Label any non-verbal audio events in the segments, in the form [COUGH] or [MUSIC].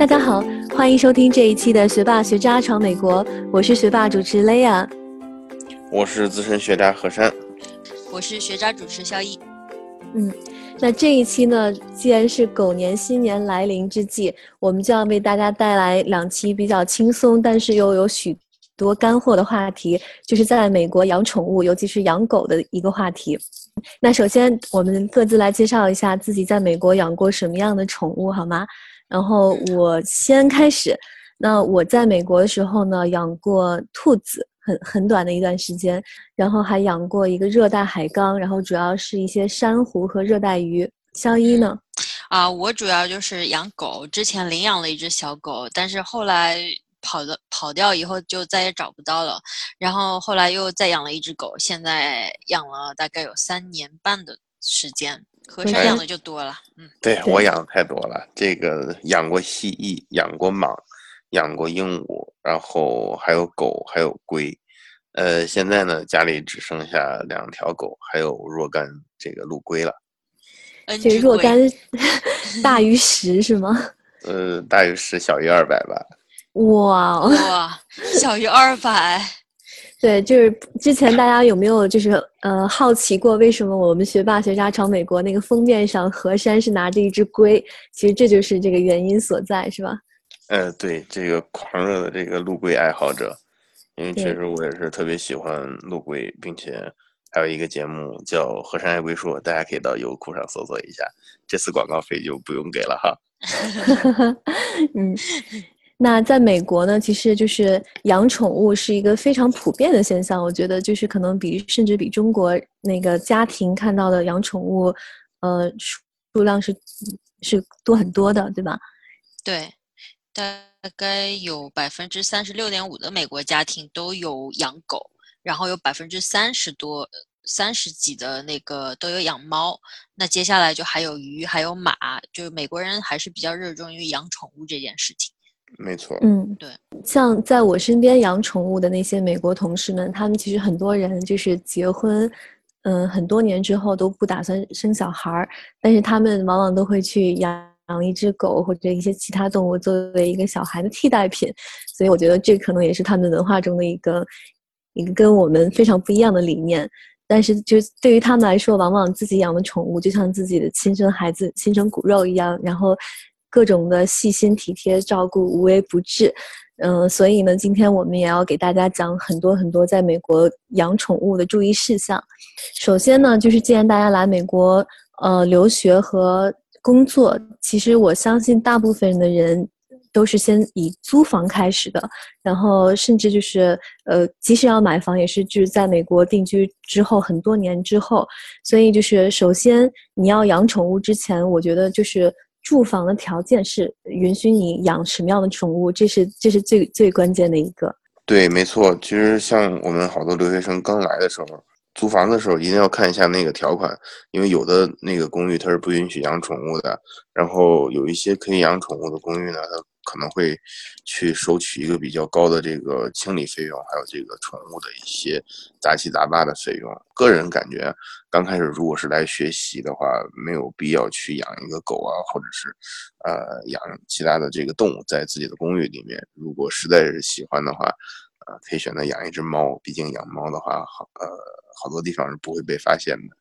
大家好，欢迎收听这一期的《学霸学渣闯美国》，我是学霸主持雷亚，我是资深学渣何山，我是学渣主持肖毅。嗯，那这一期呢，既然是狗年新年来临之际，我们就要为大家带来两期比较轻松，但是又有许多干货的话题，就是在美国养宠物，尤其是养狗的一个话题。那首先，我们各自来介绍一下自己在美国养过什么样的宠物，好吗？然后我先开始。那我在美国的时候呢，养过兔子，很很短的一段时间，然后还养过一个热带海缸，然后主要是一些珊瑚和热带鱼。肖一呢？啊，我主要就是养狗，之前领养了一只小狗，但是后来跑的跑掉以后就再也找不到了，然后后来又再养了一只狗，现在养了大概有三年半的时间。和山养的就多了，嗯，对我养的太多了。这个养过蜥蜴，养过蟒，养过鹦鹉，然后还有狗，还有龟。呃，现在呢，家里只剩下两条狗，还有若干这个陆龟了。这若干大于 [LAUGHS] 十是吗？[LAUGHS] 呃，大于十，小于二百吧。哇哇，小于二百。对，就是之前大家有没有就是呃好奇过，为什么我们学霸学渣闯美国那个封面上何山是拿着一只龟？其实这就是这个原因所在，是吧？呃，对，这个狂热的这个陆龟爱好者，因为确实我也是特别喜欢陆龟，并且还有一个节目叫《何山爱龟说》，大家可以到优酷上搜索一下，这次广告费就不用给了哈。[LAUGHS] 嗯。那在美国呢，其实就是养宠物是一个非常普遍的现象。我觉得就是可能比甚至比中国那个家庭看到的养宠物，呃，数量是是多很多的，对吧？对，大概有百分之三十六点五的美国家庭都有养狗，然后有百分之三十多、三十几的那个都有养猫。那接下来就还有鱼，还有马，就是美国人还是比较热衷于养宠物这件事情。没错，嗯，对，像在我身边养宠物的那些美国同事们，他们其实很多人就是结婚，嗯，很多年之后都不打算生小孩儿，但是他们往往都会去养养一只狗或者一些其他动物作为一个小孩的替代品，所以我觉得这可能也是他们文化中的一个一个跟我们非常不一样的理念。但是就对于他们来说，往往自己养的宠物就像自己的亲生孩子、亲生骨肉一样，然后。各种的细心体贴照顾无微不至，嗯，所以呢，今天我们也要给大家讲很多很多在美国养宠物的注意事项。首先呢，就是既然大家来美国呃留学和工作，其实我相信大部分的人都是先以租房开始的，然后甚至就是呃，即使要买房，也是就是在美国定居之后很多年之后。所以就是首先你要养宠物之前，我觉得就是。住房的条件是允许你养什么样的宠物，这是这是最最关键的一个。对，没错。其实像我们好多留学生刚来的时候，租房的时候一定要看一下那个条款，因为有的那个公寓它是不允许养宠物的，然后有一些可以养宠物的公寓呢，它。可能会去收取一个比较高的这个清理费用，还有这个宠物的一些杂七杂八的费用。个人感觉，刚开始如果是来学习的话，没有必要去养一个狗啊，或者是呃养其他的这个动物在自己的公寓里面。如果实在是喜欢的话，呃，可以选择养一只猫。毕竟养猫的话，好呃好多地方是不会被发现的。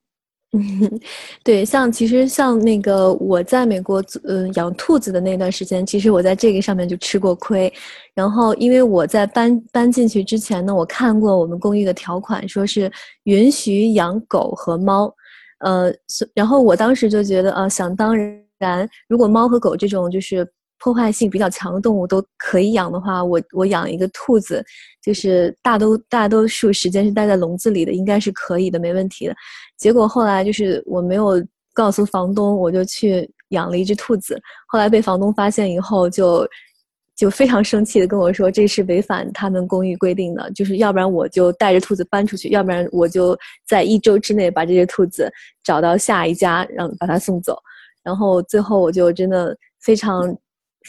嗯，[LAUGHS] 对，像其实像那个我在美国，嗯，养兔子的那段时间，其实我在这个上面就吃过亏。然后，因为我在搬搬进去之前呢，我看过我们公寓的条款，说是允许养狗和猫，呃，然后我当时就觉得，呃，想当然，如果猫和狗这种就是。破坏性比较强的动物都可以养的话，我我养一个兔子，就是大都大多数时间是待在笼子里的，应该是可以的，没问题的。结果后来就是我没有告诉房东，我就去养了一只兔子。后来被房东发现以后，就就非常生气的跟我说，这是违反他们公寓规定的，就是要不然我就带着兔子搬出去，要不然我就在一周之内把这只兔子找到下一家，让把它送走。然后最后我就真的非常。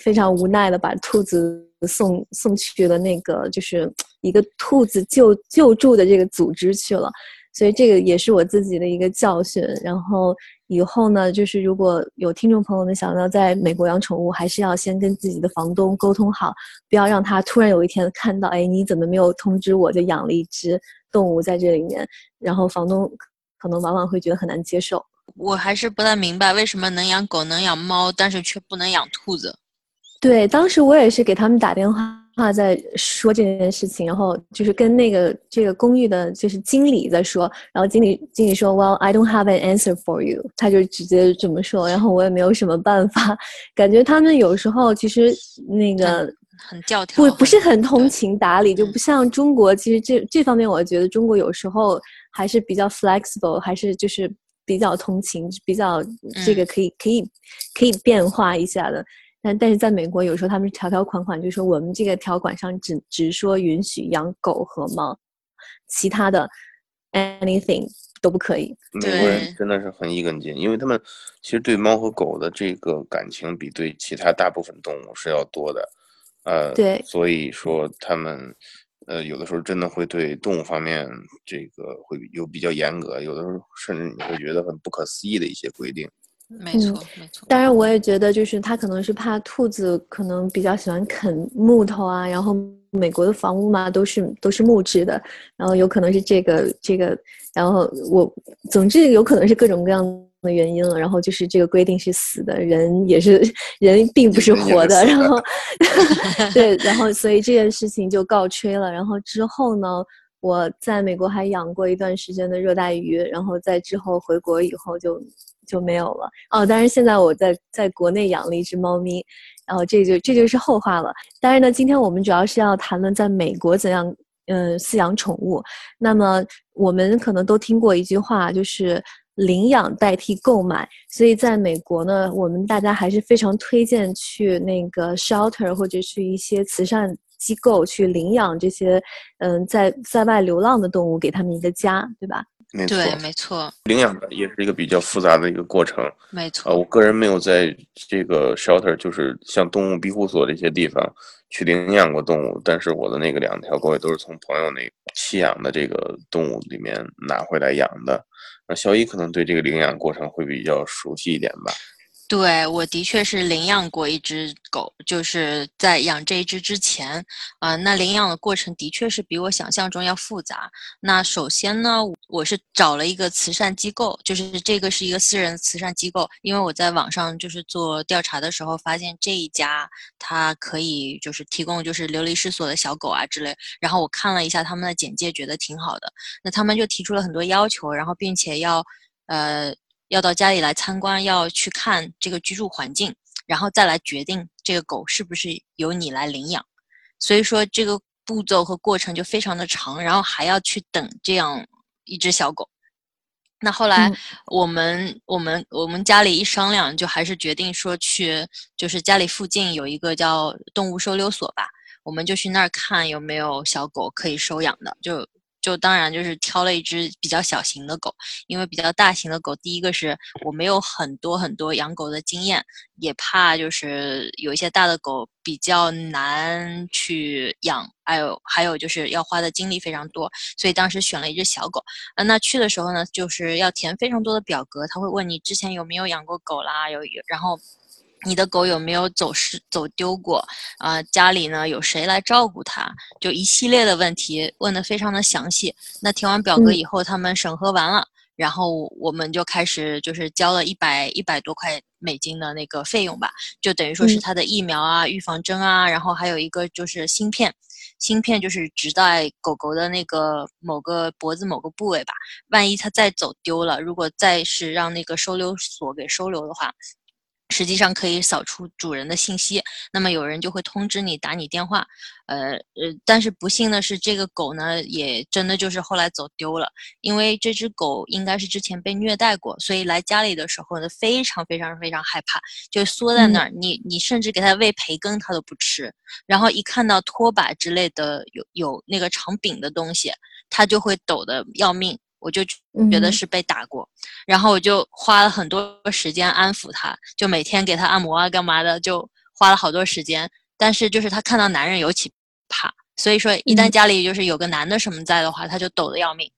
非常无奈的把兔子送送去了那个，就是一个兔子救救助的这个组织去了。所以这个也是我自己的一个教训。然后以后呢，就是如果有听众朋友们想要在美国养宠物，还是要先跟自己的房东沟通好，不要让他突然有一天看到，哎，你怎么没有通知我，就养了一只动物在这里面，然后房东可能往往会觉得很难接受。我还是不太明白为什么能养狗能养猫，但是却不能养兔子。对，当时我也是给他们打电话在说这件事情，然后就是跟那个这个公寓的就是经理在说，然后经理经理说，Well, I don't have an answer for you，他就直接这么说，然后我也没有什么办法，感觉他们有时候其实那个很教条，不不是很通情达理，就不像中国，其实这这方面我觉得中国有时候还是比较 flexible，还是就是比较通情，比较这个可以可以可以变化一下的。但但是在美国，有时候他们条条款款就说我们这个条款上只只说允许养狗和猫，其他的 anything 都不可以。美国人真的是很一根筋，因为他们其实对猫和狗的这个感情比对其他大部分动物是要多的，呃，对，所以说他们呃有的时候真的会对动物方面这个会有比较严格，有的时候甚至你会觉得很不可思议的一些规定。没错，没错。当然，我也觉得，就是他可能是怕兔子可能比较喜欢啃木头啊，然后美国的房屋嘛都是都是木质的，然后有可能是这个这个，然后我总之有可能是各种各样的原因了，然后就是这个规定是死的，人也是 [LAUGHS] 人并不是活的，然后 [LAUGHS] [LAUGHS] 对，然后所以这件事情就告吹了。然后之后呢，我在美国还养过一段时间的热带鱼，然后在之后回国以后就。就没有了哦。当然，现在我在在国内养了一只猫咪，然后这就这就是后话了。当然呢，今天我们主要是要谈论在美国怎样嗯饲养宠物。那么我们可能都听过一句话，就是领养代替购买。所以在美国呢，我们大家还是非常推荐去那个 shelter 或者是一些慈善机构去领养这些嗯在在外流浪的动物，给他们一个家，对吧？没错，没错，领养的也是一个比较复杂的一个过程。没错，呃，我个人没有在这个 shelter，就是像动物庇护所这些地方去领养过动物，但是我的那个两条狗也都是从朋友那弃养的这个动物里面拿回来养的。那小一可能对这个领养过程会比较熟悉一点吧。对，我的确是领养过一只狗，就是在养这一只之前，啊，那领养的过程的确是比我想象中要复杂。那首先呢，我是找了一个慈善机构，就是这个是一个私人慈善机构，因为我在网上就是做调查的时候发现这一家它可以就是提供就是流离失所的小狗啊之类，然后我看了一下他们的简介，觉得挺好的。那他们就提出了很多要求，然后并且要，呃。要到家里来参观，要去看这个居住环境，然后再来决定这个狗是不是由你来领养。所以说这个步骤和过程就非常的长，然后还要去等这样一只小狗。那后来我们我们我们家里一商量，就还是决定说去，就是家里附近有一个叫动物收留所吧，我们就去那儿看有没有小狗可以收养的，就。就当然就是挑了一只比较小型的狗，因为比较大型的狗，第一个是我没有很多很多养狗的经验，也怕就是有一些大的狗比较难去养，还有还有就是要花的精力非常多，所以当时选了一只小狗。啊，那去的时候呢，就是要填非常多的表格，他会问你之前有没有养过狗啦，有有，然后。你的狗有没有走失、走丢过？啊，家里呢有谁来照顾它？就一系列的问题问的非常的详细。那填完表格以后，他们审核完了，然后我们就开始就是交了一百一百多块美金的那个费用吧，就等于说是它的疫苗啊、预防针啊，然后还有一个就是芯片，芯片就是植在狗狗的那个某个脖子某个部位吧，万一它再走丢了，如果再是让那个收留所给收留的话。实际上可以扫出主人的信息，那么有人就会通知你打你电话，呃呃，但是不幸的是，这个狗呢也真的就是后来走丢了，因为这只狗应该是之前被虐待过，所以来家里的时候呢非常非常非常害怕，就缩在那儿，你你甚至给它喂培根它都不吃，然后一看到拖把之类的有有那个长柄的东西，它就会抖得要命。我就觉得是被打过，然后我就花了很多时间安抚他，就每天给他按摩啊，干嘛的，就花了好多时间。但是就是他看到男人尤其怕，所以说一旦家里就是有个男的什么在的话，他就抖得要命。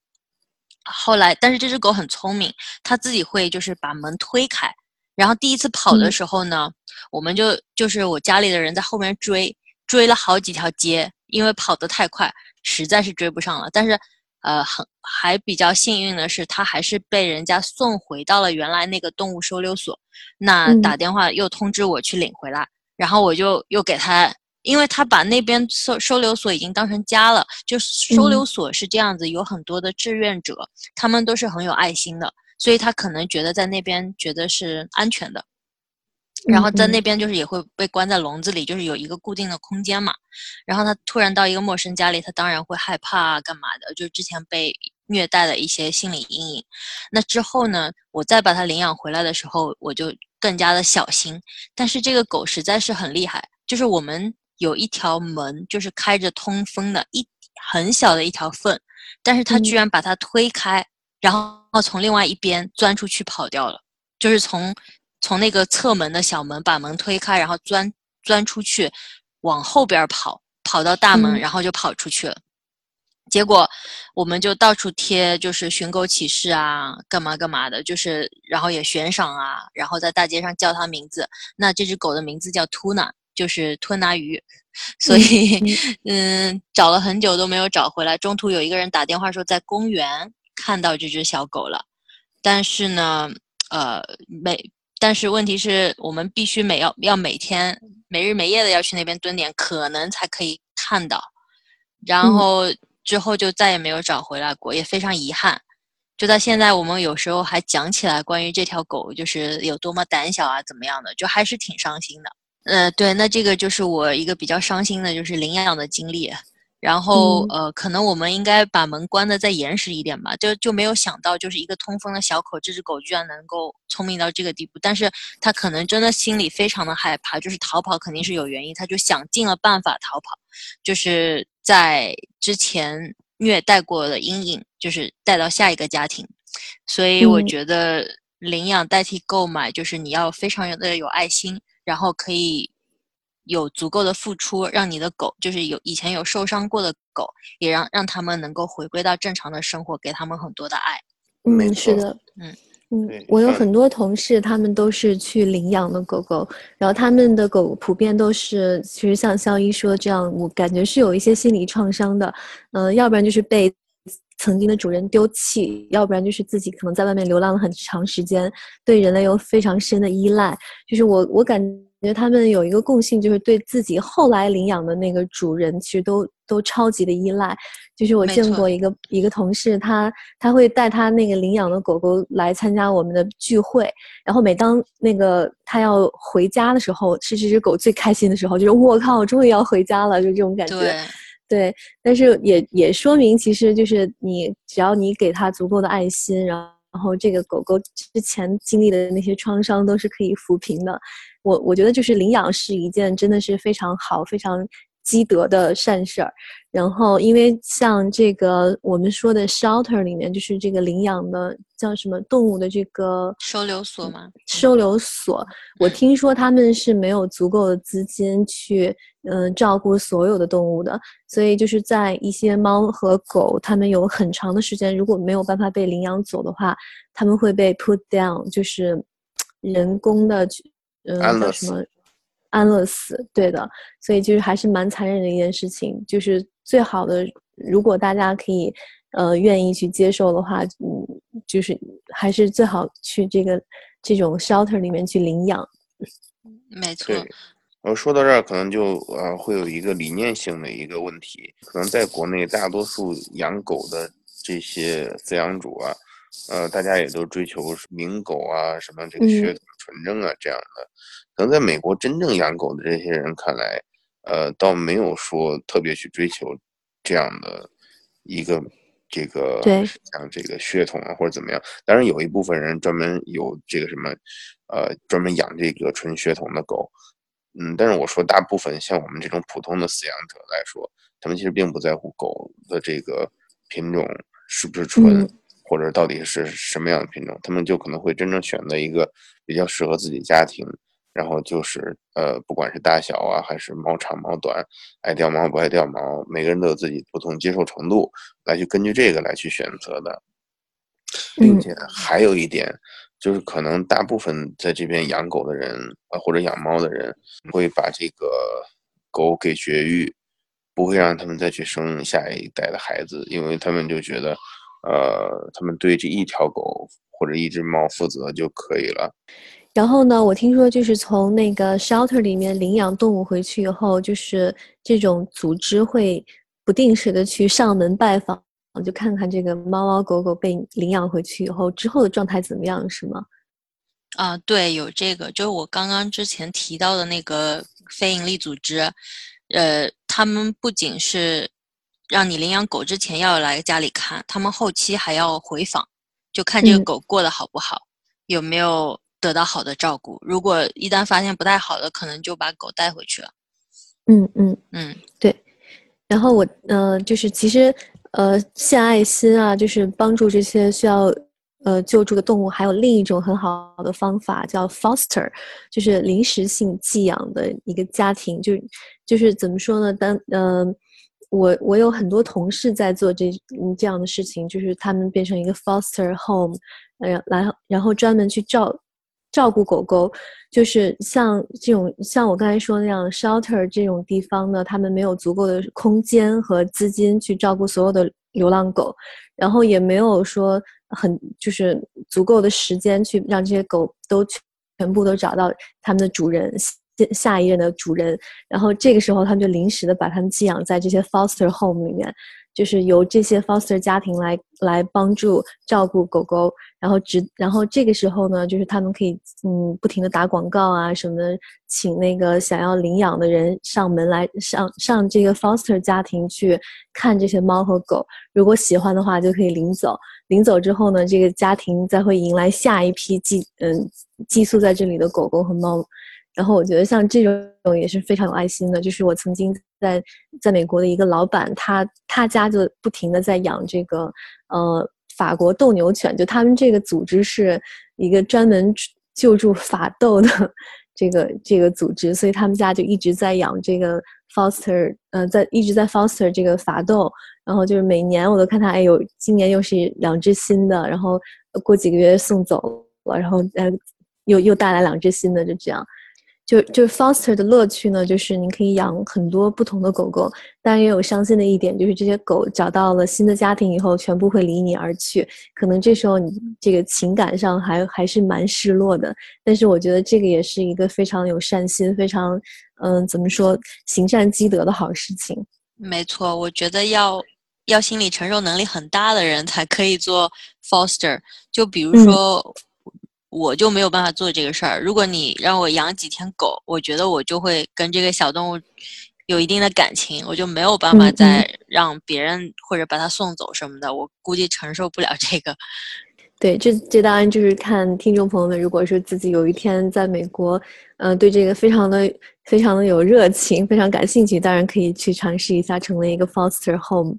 后来，但是这只狗很聪明，它自己会就是把门推开。然后第一次跑的时候呢，我们就就是我家里的人在后面追，追了好几条街，因为跑得太快，实在是追不上了。但是，呃，很还比较幸运的是，他还是被人家送回到了原来那个动物收留所。那打电话又通知我去领回来，然后我就又给他，因为他把那边收收留所已经当成家了。就收留所是这样子，有很多的志愿者，他们都是很有爱心的。所以他可能觉得在那边觉得是安全的，然后在那边就是也会被关在笼子里，就是有一个固定的空间嘛。然后他突然到一个陌生家里，他当然会害怕啊，干嘛的？就是之前被虐待的一些心理阴影。那之后呢，我再把它领养回来的时候，我就更加的小心。但是这个狗实在是很厉害，就是我们有一条门就是开着通风的，一很小的一条缝，但是它居然把它推开。然后从另外一边钻出去跑掉了，就是从从那个侧门的小门把门推开，然后钻钻出去，往后边跑，跑到大门，然后就跑出去了。结果我们就到处贴，就是寻狗启事啊，干嘛干嘛的，就是然后也悬赏啊，然后在大街上叫它名字。那这只狗的名字叫 Tuna，就是吞拿鱼。所以 [LAUGHS] 嗯，找了很久都没有找回来。中途有一个人打电话说在公园。看到这只小狗了，但是呢，呃，每但是问题是我们必须每要要每天每日每夜的要去那边蹲点，可能才可以看到。然后之后就再也没有找回来过，也非常遗憾。就到现在，我们有时候还讲起来关于这条狗，就是有多么胆小啊，怎么样的，就还是挺伤心的。呃，对，那这个就是我一个比较伤心的，就是领养的经历。然后，呃，可能我们应该把门关的再严实一点吧，就就没有想到，就是一个通风的小口，这只狗居然能够聪明到这个地步。但是它可能真的心里非常的害怕，就是逃跑肯定是有原因，它就想尽了办法逃跑，就是在之前虐待过的阴影，就是带到下一个家庭。所以我觉得领养代替购买，就是你要非常的有爱心，然后可以。有足够的付出，让你的狗就是有以前有受伤过的狗，也让让他们能够回归到正常的生活，给他们很多的爱。嗯，是的，嗯嗯，我有很多同事，他们都是去领养的狗狗，然后他们的狗普遍都是，其实像肖一说这样，我感觉是有一些心理创伤的，嗯，要不然就是被曾经的主人丢弃，要不然就是自己可能在外面流浪了很长时间，对人类有非常深的依赖，就是我我感。觉得他们有一个共性，就是对自己后来领养的那个主人，其实都都超级的依赖。就是我见过一个一个同事，他他会带他那个领养的狗狗来参加我们的聚会，然后每当那个他要回家的时候，是这只狗最开心的时候，就是我靠，我终于要回家了，就这种感觉。对，对。但是也也说明，其实就是你只要你给他足够的爱心，然后然后这个狗狗之前经历的那些创伤都是可以抚平的。我我觉得就是领养是一件真的是非常好、非常积德的善事儿。然后，因为像这个我们说的 shelter 里面，就是这个领养的叫什么动物的这个收留所吗？收留所，我听说他们是没有足够的资金去嗯照顾所有的动物的，所以就是在一些猫和狗，它们有很长的时间如果没有办法被领养走的话，他们会被 put down，就是人工的去。嗯，叫什么？安乐死，对的，所以就是还是蛮残忍的一件事情。就是最好的，如果大家可以，呃，愿意去接受的话，嗯，就是还是最好去这个这种 shelter 里面去领养。没错。然后说到这儿，可能就呃会有一个理念性的一个问题，可能在国内大多数养狗的这些饲养主啊。呃，大家也都追求名狗啊，什么这个血统纯正啊这样的。可能在美国真正养狗的这些人看来，呃，倒没有说特别去追求这样的一个这个像这个血统啊或者怎么样。当然有一部分人专门有这个什么，呃，专门养这个纯血统的狗。嗯，但是我说大部分像我们这种普通的饲养者来说，他们其实并不在乎狗的这个品种是不是纯。或者到底是什么样的品种，他们就可能会真正选择一个比较适合自己家庭，然后就是呃，不管是大小啊，还是毛长毛短，爱掉毛不爱掉毛，每个人都有自己不同接受程度，来去根据这个来去选择的。并且还有一点，就是可能大部分在这边养狗的人啊，或者养猫的人，会把这个狗给绝育，不会让他们再去生下一代的孩子，因为他们就觉得，呃，他们对这一条狗或者一只猫负责就可以了。然后呢，我听说就是从那个 shelter 里面领养动物回去以后，就是这种组织会不定时的去上门拜访。就看看这个猫猫狗狗被领养回去以后之后的状态怎么样，是吗？啊，对，有这个，就是我刚刚之前提到的那个非营利组织，呃，他们不仅是让你领养狗之前要来家里看，他们后期还要回访，就看这个狗过得好不好，有没有得到好的照顾。如果一旦发现不太好的，可能就把狗带回去了。嗯嗯嗯，对。然后我，呃，就是其实。呃，献爱心啊，就是帮助这些需要呃救助的动物。还有另一种很好的方法叫 foster，就是临时性寄养的一个家庭。就就是怎么说呢？当呃，我我有很多同事在做这这样的事情，就是他们变成一个 foster home，呃，来然后专门去照。照顾狗狗，就是像这种像我刚才说那样 shelter 这种地方呢，他们没有足够的空间和资金去照顾所有的流浪狗，然后也没有说很就是足够的时间去让这些狗都全部都找到他们的主人下一任的主人，然后这个时候他们就临时的把他们寄养在这些 foster home 里面。就是由这些 foster 家庭来来帮助照顾狗狗，然后直然后这个时候呢，就是他们可以嗯不停的打广告啊什么的，请那个想要领养的人上门来上上这个 foster 家庭去看这些猫和狗，如果喜欢的话就可以领走，领走之后呢，这个家庭再会迎来下一批寄嗯寄宿在这里的狗狗和猫。然后我觉得像这种也是非常有爱心的，就是我曾经在在美国的一个老板，他他家就不停的在养这个呃法国斗牛犬，就他们这个组织是一个专门救助法斗的这个这个组织，所以他们家就一直在养这个 foster，呃，在一直在 foster 这个法斗，然后就是每年我都看他，哎呦，今年又是两只新的，然后过几个月送走了，然后呃又又带来两只新的，就这样。就就 foster 的乐趣呢，就是你可以养很多不同的狗狗，但也有伤心的一点，就是这些狗找到了新的家庭以后，全部会离你而去，可能这时候你这个情感上还还是蛮失落的。但是我觉得这个也是一个非常有善心、非常嗯怎么说行善积德的好事情。没错，我觉得要要心理承受能力很大的人才可以做 foster，就比如说。我就没有办法做这个事儿。如果你让我养几天狗，我觉得我就会跟这个小动物有一定的感情，我就没有办法再让别人或者把它送走什么的。我估计承受不了这个。对，这这当然就是看听众朋友们，如果说自己有一天在美国，嗯，对这个非常的非常的有热情，非常感兴趣，当然可以去尝试一下成为一个 foster home。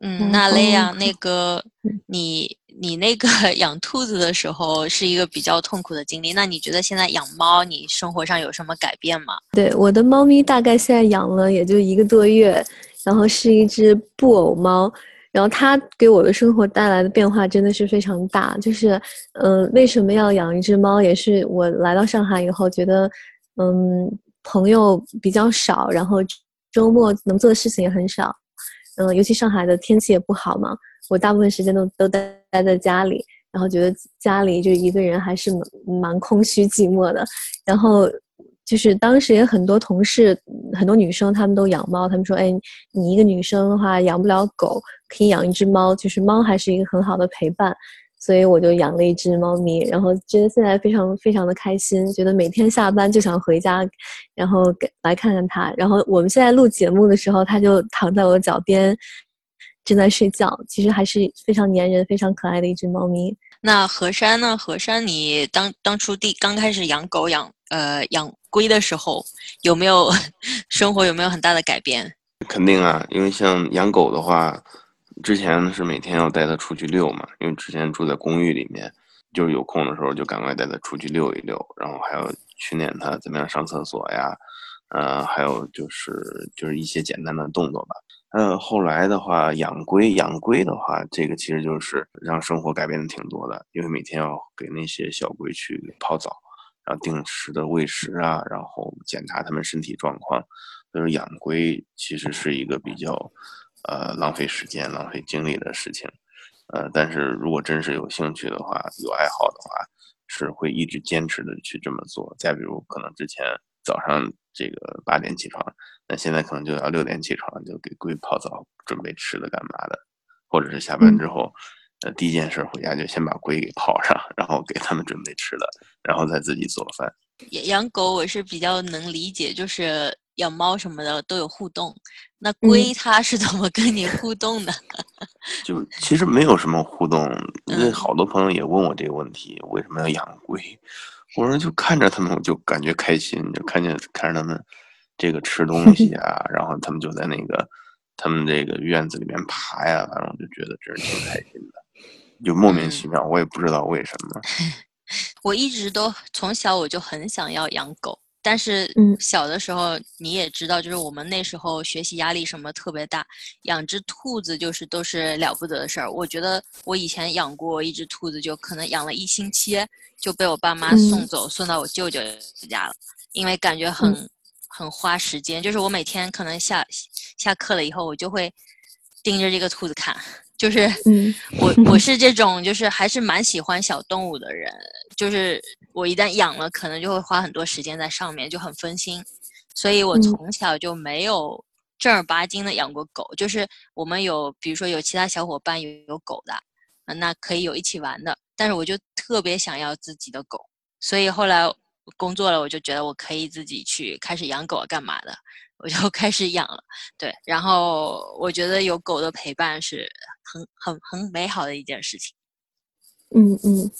嗯，那雷亚，那个你。你那个 [LAUGHS] 养兔子的时候是一个比较痛苦的经历，那你觉得现在养猫，你生活上有什么改变吗？对，我的猫咪大概现在养了也就一个多月，然后是一只布偶猫，然后它给我的生活带来的变化真的是非常大。就是，嗯，为什么要养一只猫？也是我来到上海以后觉得，嗯，朋友比较少，然后周末能做的事情也很少，嗯，尤其上海的天气也不好嘛。我大部分时间都都待待在家里，然后觉得家里就一个人还是蛮蛮空虚寂寞的。然后就是当时也很多同事，很多女生她们都养猫，她们说：“哎，你一个女生的话养不了狗，可以养一只猫，就是猫还是一个很好的陪伴。”所以我就养了一只猫咪，然后觉得现在非常非常的开心，觉得每天下班就想回家，然后来看看它。然后我们现在录节目的时候，它就躺在我脚边。正在睡觉，其实还是非常粘人、非常可爱的一只猫咪。那何山呢？何山，你当当初第刚开始养狗、养呃养龟的时候，有没有 [LAUGHS] 生活有没有很大的改变？肯定啊，因为像养狗的话，之前是每天要带它出去遛嘛，因为之前住在公寓里面，就是有空的时候就赶快带它出去遛一遛，然后还要训练它怎么样上厕所呀，呃，还有就是就是一些简单的动作吧。呃，后来的话，养龟，养龟的话，这个其实就是让生活改变的挺多的，因为每天要给那些小龟去泡澡，然后定时的喂食啊，然后检查它们身体状况。所以养龟其实是一个比较，呃，浪费时间、浪费精力的事情。呃，但是如果真是有兴趣的话，有爱好的话，是会一直坚持的去这么做。再比如，可能之前早上这个八点起床。那现在可能就要六点起床，就给龟泡澡，准备吃的干嘛的，或者是下班之后，呃，第一件事回家就先把龟给泡上，然后给他们准备吃的，然后再自己做饭。养狗我是比较能理解，就是养猫什么的都有互动，那龟它是怎么跟你互动的？[LAUGHS] 就其实没有什么互动，因为好多朋友也问我这个问题，为什么要养龟？我说就看着他们，我就感觉开心，就看见看着他们。这个吃东西啊，然后他们就在那个他们这个院子里面爬呀，反正我就觉得真是挺开心的，就莫名其妙，我也不知道为什么。[LAUGHS] 我一直都从小我就很想要养狗，但是嗯小的时候你也知道，就是我们那时候学习压力什么特别大，养只兔子就是都是了不得的事儿。我觉得我以前养过一只兔子，就可能养了一星期就被我爸妈送走，送到我舅舅家了，因为感觉很。很花时间，就是我每天可能下下课了以后，我就会盯着这个兔子看。就是，我我是这种，就是还是蛮喜欢小动物的人。就是我一旦养了，可能就会花很多时间在上面，就很分心。所以我从小就没有正儿八经的养过狗。就是我们有，比如说有其他小伙伴有有狗的，那可以有一起玩的。但是我就特别想要自己的狗，所以后来。工作了，我就觉得我可以自己去开始养狗干嘛的，我就 [LAUGHS] 开始养了。对，然后我觉得有狗的陪伴是很很很美好的一件事情。嗯嗯，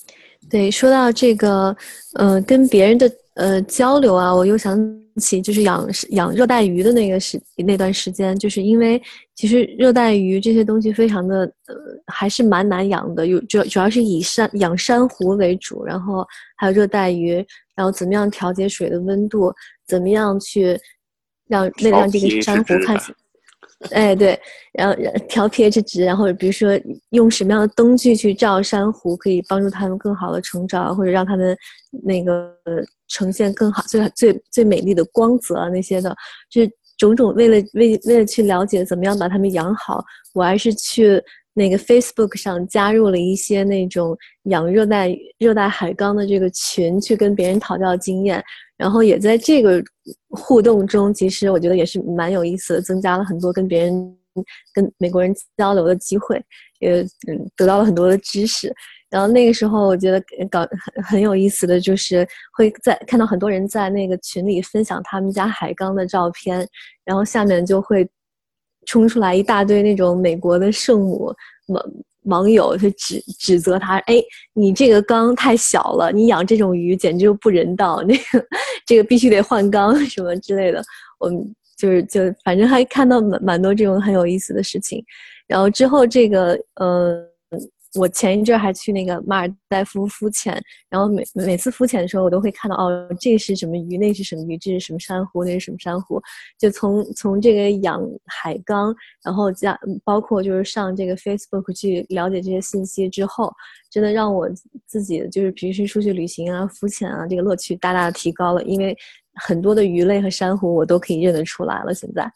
对，说到这个，呃，跟别人的呃交流啊，我又想起就是养养热带鱼的那个时那段时间，就是因为其实热带鱼这些东西非常的呃还是蛮难养的，有主主要是以珊养珊瑚为主，然后还有热带鱼。然后怎么样调节水的温度？怎么样去让为了让这个珊瑚看起来，哎对，然后调 pH 值，然后比如说用什么样的灯具去照珊瑚，可以帮助它们更好的成长，或者让它们那个呈现更好、最最最美丽的光泽啊那些的，就是种种为了为为了去了解怎么样把它们养好，我还是去。那个 Facebook 上加入了一些那种养热带热带海缸的这个群，去跟别人讨教经验，然后也在这个互动中，其实我觉得也是蛮有意思的，增加了很多跟别人跟美国人交流的机会，也嗯得到了很多的知识。然后那个时候，我觉得搞很很有意思的就是会在看到很多人在那个群里分享他们家海缸的照片，然后下面就会。冲出来一大堆那种美国的圣母网友，就指指责他：“哎，你这个缸太小了，你养这种鱼简直就不人道，那个这个必须得换缸什么之类的。”我们就是就反正还看到蛮蛮多这种很有意思的事情，然后之后这个嗯。我前一阵还去那个马尔代夫浮潜，然后每每次浮潜的时候，我都会看到哦，这是什么鱼，那是什么鱼，这是什么珊瑚，那是什么珊瑚。就从从这个养海缸，然后加包括就是上这个 Facebook 去了解这些信息之后，真的让我自己就是平时出去旅行啊、浮潜啊，这个乐趣大大的提高了。因为很多的鱼类和珊瑚我都可以认得出来了。现在，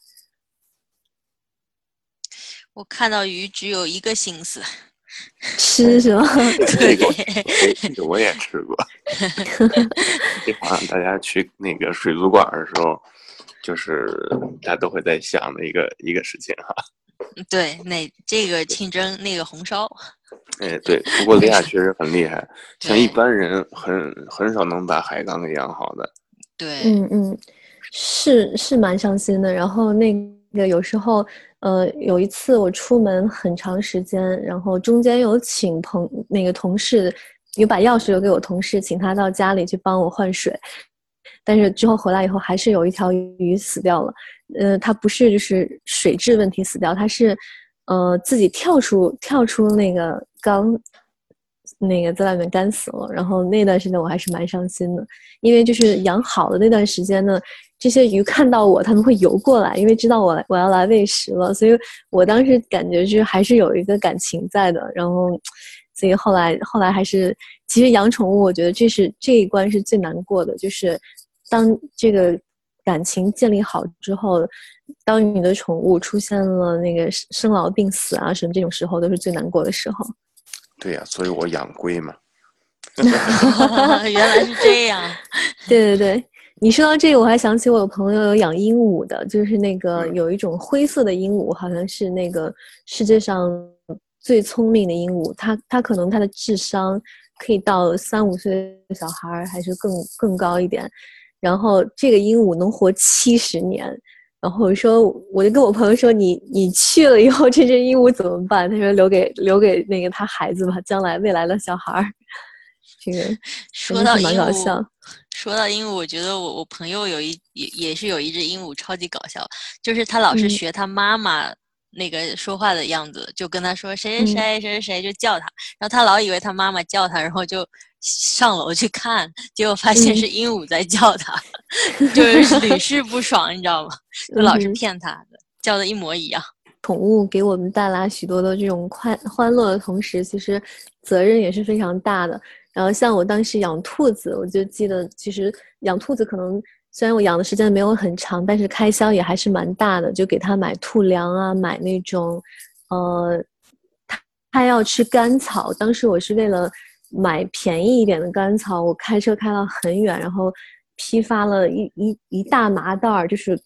我看到鱼只有一个心思。吃是吗？这个这个我也吃过。就好像大家去那个水族馆的时候，就是大家都会在想的一个一个事情哈。对，那这个清蒸那个红烧。哎，对。不过李亚确实很厉害，像一般人很很少能把海缸给养好的。对，嗯嗯，是是蛮伤心的。然后那个有时候。呃，有一次我出门很长时间，然后中间有请朋那个同事，有把钥匙留给我同事，请他到家里去帮我换水。但是之后回来以后，还是有一条鱼死掉了。呃，它不是就是水质问题死掉，它是呃自己跳出跳出那个缸，那个在外面干死了。然后那段时间我还是蛮伤心的，因为就是养好的那段时间呢。这些鱼看到我，他们会游过来，因为知道我我要来喂食了，所以我当时感觉就是还是有一个感情在的。然后，所以后来后来还是，其实养宠物，我觉得这是这一关是最难过的，就是当这个感情建立好之后，当你的宠物出现了那个生老病死啊什么这种时候，都是最难过的时候。对呀，所以我养龟嘛。[LAUGHS] 原来是这样。对 [LAUGHS] 对对。你说到这个，我还想起我有朋友有养鹦鹉的，就是那个有一种灰色的鹦鹉，好像是那个世界上最聪明的鹦鹉。它它可能它的智商可以到三五岁的小孩儿，还是更更高一点。然后这个鹦鹉能活七十年。然后我说，我就跟我朋友说，你你去了以后，这只鹦鹉怎么办？他说留给留给那个他孩子吧，将来未来的小孩儿。这个说到蛮搞笑。说到鹦鹉，我觉得我我朋友有一也也是有一只鹦鹉，超级搞笑。就是他老是学他妈妈那个说话的样子，就跟他说谁谁谁谁谁谁，就叫他。然后他老以为他妈妈叫他，然后就上楼去看，结果发现是鹦鹉在叫他，就是屡试不爽，你知道吗？就老是骗他的，叫的一模一样。宠物给我们带来许多的这种快欢乐的同时，其实责任也是非常大的。然后像我当时养兔子，我就记得，其实养兔子可能虽然我养的时间没有很长，但是开销也还是蛮大的。就给它买兔粮啊，买那种，呃，它它要吃干草。当时我是为了买便宜一点的干草，我开车开到很远，然后批发了一一一大麻袋儿，就是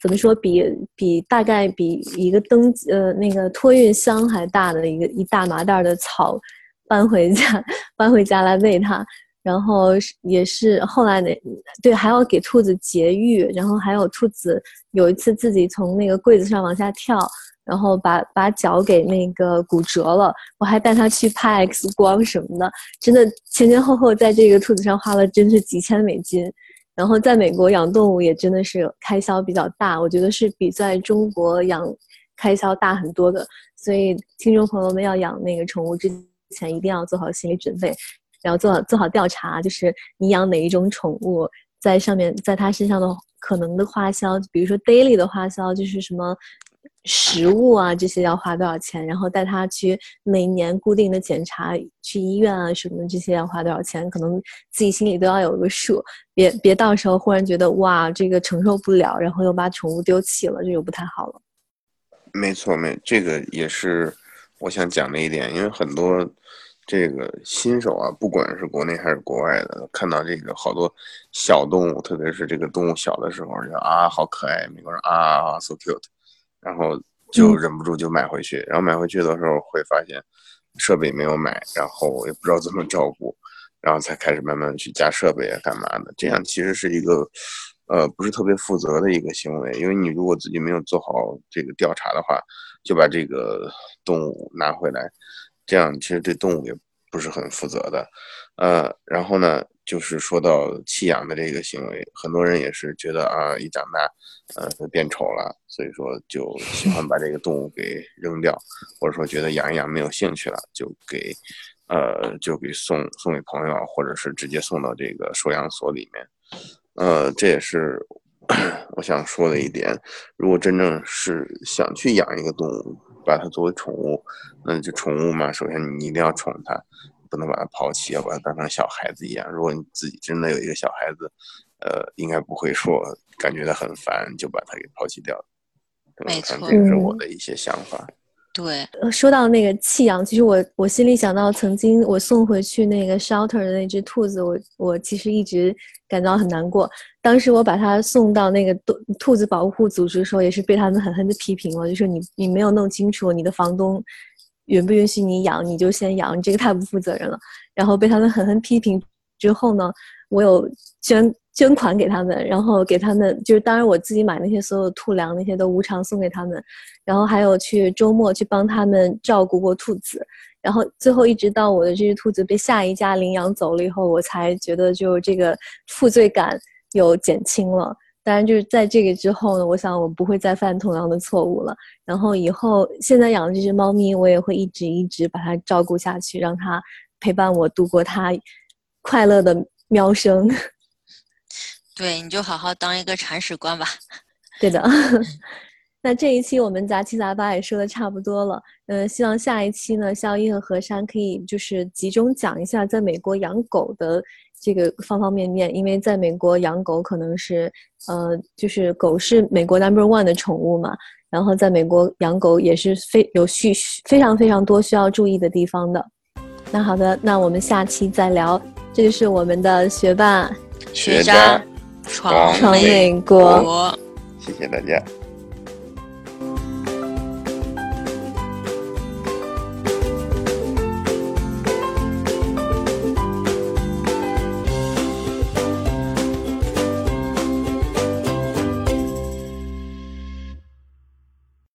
怎么说，比比大概比一个登呃那个托运箱还大的一个一大麻袋的草。搬回家，搬回家来喂它，然后也是后来那对，还要给兔子节育，然后还有兔子有一次自己从那个柜子上往下跳，然后把把脚给那个骨折了，我还带它去拍 X 光什么的，真的前前后后在这个兔子上花了真是几千美金，然后在美国养动物也真的是开销比较大，我觉得是比在中国养开销大很多的，所以听众朋友们要养那个宠物之。前一定要做好心理准备，然后做好做好调查，就是你养哪一种宠物，在上面在它身上的可能的花销，比如说 daily 的花销，就是什么食物啊这些要花多少钱，然后带它去每年固定的检查，去医院啊什么的这些要花多少钱，可能自己心里都要有个数，别别到时候忽然觉得哇这个承受不了，然后又把宠物丢弃了，这就不太好了。没错，没这个也是。我想讲的一点，因为很多这个新手啊，不管是国内还是国外的，看到这个好多小动物，特别是这个动物小的时候，就啊好可爱，美国人啊 so cute，然后就忍不住就买回去，然后买回去的时候会发现设备没有买，然后也不知道怎么照顾，然后才开始慢慢去加设备啊干嘛的，这样其实是一个呃不是特别负责的一个行为，因为你如果自己没有做好这个调查的话。就把这个动物拿回来，这样其实对动物也不是很负责的，呃，然后呢，就是说到弃养的这个行为，很多人也是觉得啊，一长大，呃，变丑了，所以说就喜欢把这个动物给扔掉，或者说觉得养一养没有兴趣了，就给，呃，就给送送给朋友，或者是直接送到这个收养所里面，呃，这也是。[CLEARS THROAT] 我想说的一点，如果真正是想去养一个动物，把它作为宠物，那就宠物嘛。首先你一定要宠它，不能把它抛弃，要把它当成小孩子一样。如果你自己真的有一个小孩子，呃，应该不会说感觉到很烦就把它给抛弃掉。没错，这个是我的一些想法。对，说到那个弃养，其实我我心里想到曾经我送回去那个 shelter 的那只兔子，我我其实一直感到很难过。当时我把它送到那个兔兔子保护组织的时候，也是被他们狠狠的批评了，就说你你没有弄清楚你的房东允不允许你养，你就先养，你这个太不负责任了。然后被他们狠狠批评之后呢，我有捐。捐款给他们，然后给他们，就是当然我自己买那些所有兔粮那些都无偿送给他们，然后还有去周末去帮他们照顾过兔子，然后最后一直到我的这只兔子被下一家领养走了以后，我才觉得就这个负罪感有减轻了。当然就是在这个之后呢，我想我不会再犯同样的错误了。然后以后现在养的这只猫咪，我也会一直一直把它照顾下去，让它陪伴我度过它快乐的喵生。对，你就好好当一个铲屎官吧。[LAUGHS] 对的。[LAUGHS] 那这一期我们杂七杂八也说的差不多了，嗯，希望下一期呢，肖一和何山可以就是集中讲一下在美国养狗的这个方方面面，因为在美国养狗可能是，呃，就是狗是美国 number one 的宠物嘛，然后在美国养狗也是非有需非常非常多需要注意的地方的。那好的，那我们下期再聊。这就是我们的学霸学渣闯闯美国，国。谢谢大家。